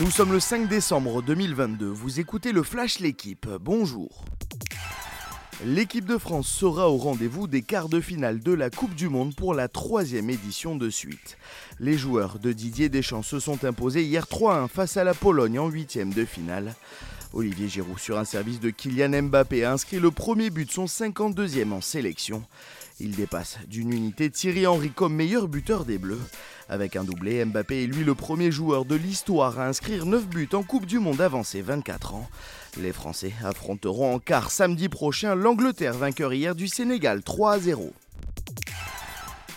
Nous sommes le 5 décembre 2022, vous écoutez le Flash L'équipe, bonjour. L'équipe de France sera au rendez-vous des quarts de finale de la Coupe du Monde pour la troisième édition de suite. Les joueurs de Didier Deschamps se sont imposés hier 3-1 face à la Pologne en huitième de finale. Olivier Giroud, sur un service de Kylian Mbappé, a inscrit le premier but de son 52e en sélection. Il dépasse d'une unité Thierry Henry comme meilleur buteur des Bleus. Avec un doublé, Mbappé est lui le premier joueur de l'histoire à inscrire 9 buts en Coupe du Monde avancée 24 ans. Les Français affronteront en quart samedi prochain l'Angleterre, vainqueur hier du Sénégal 3 à 0.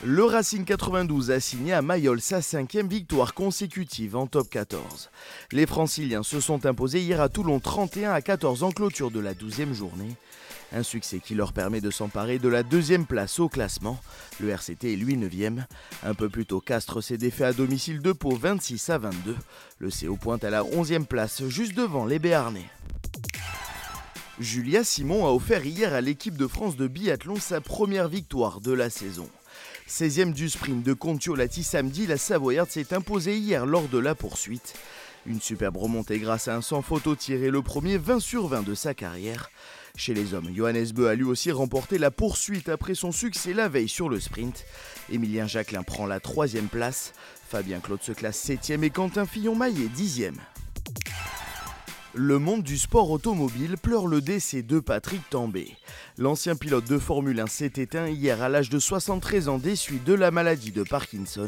Le Racing 92 a signé à Mayol sa cinquième victoire consécutive en top 14. Les franciliens se sont imposés hier à Toulon 31 à 14 en clôture de la 12e journée. Un succès qui leur permet de s'emparer de la deuxième place au classement. Le RCT est lui 9e. Un peu plus tôt, Castres s'est défait à domicile de Pau 26 à 22. Le CO pointe à la 11e place, juste devant les Béarnais. Julia Simon a offert hier à l'équipe de France de biathlon sa première victoire de la saison. 16e du sprint de Contiolati samedi, la Savoyarde s'est imposée hier lors de la poursuite. Une superbe remontée grâce à un sans photo tiré le premier 20 sur 20 de sa carrière. Chez les hommes, Johannes Beu a lui aussi remporté la poursuite après son succès la veille sur le sprint. Emilien Jacquelin prend la troisième place, Fabien Claude se classe septième et Quentin Fillon-Maillet dixième. Le monde du sport automobile pleure le décès de Patrick Tambay. L'ancien pilote de Formule 1 s'est éteint hier à l'âge de 73 ans des de la maladie de Parkinson.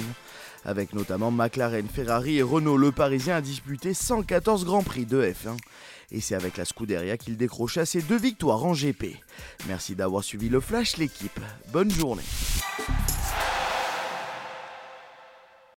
Avec notamment McLaren, Ferrari et Renault, le Parisien a disputé 114 Grands Prix de F1. Et c'est avec la Scuderia qu'il décrocha ses deux victoires en GP. Merci d'avoir suivi le Flash l'équipe. Bonne journée.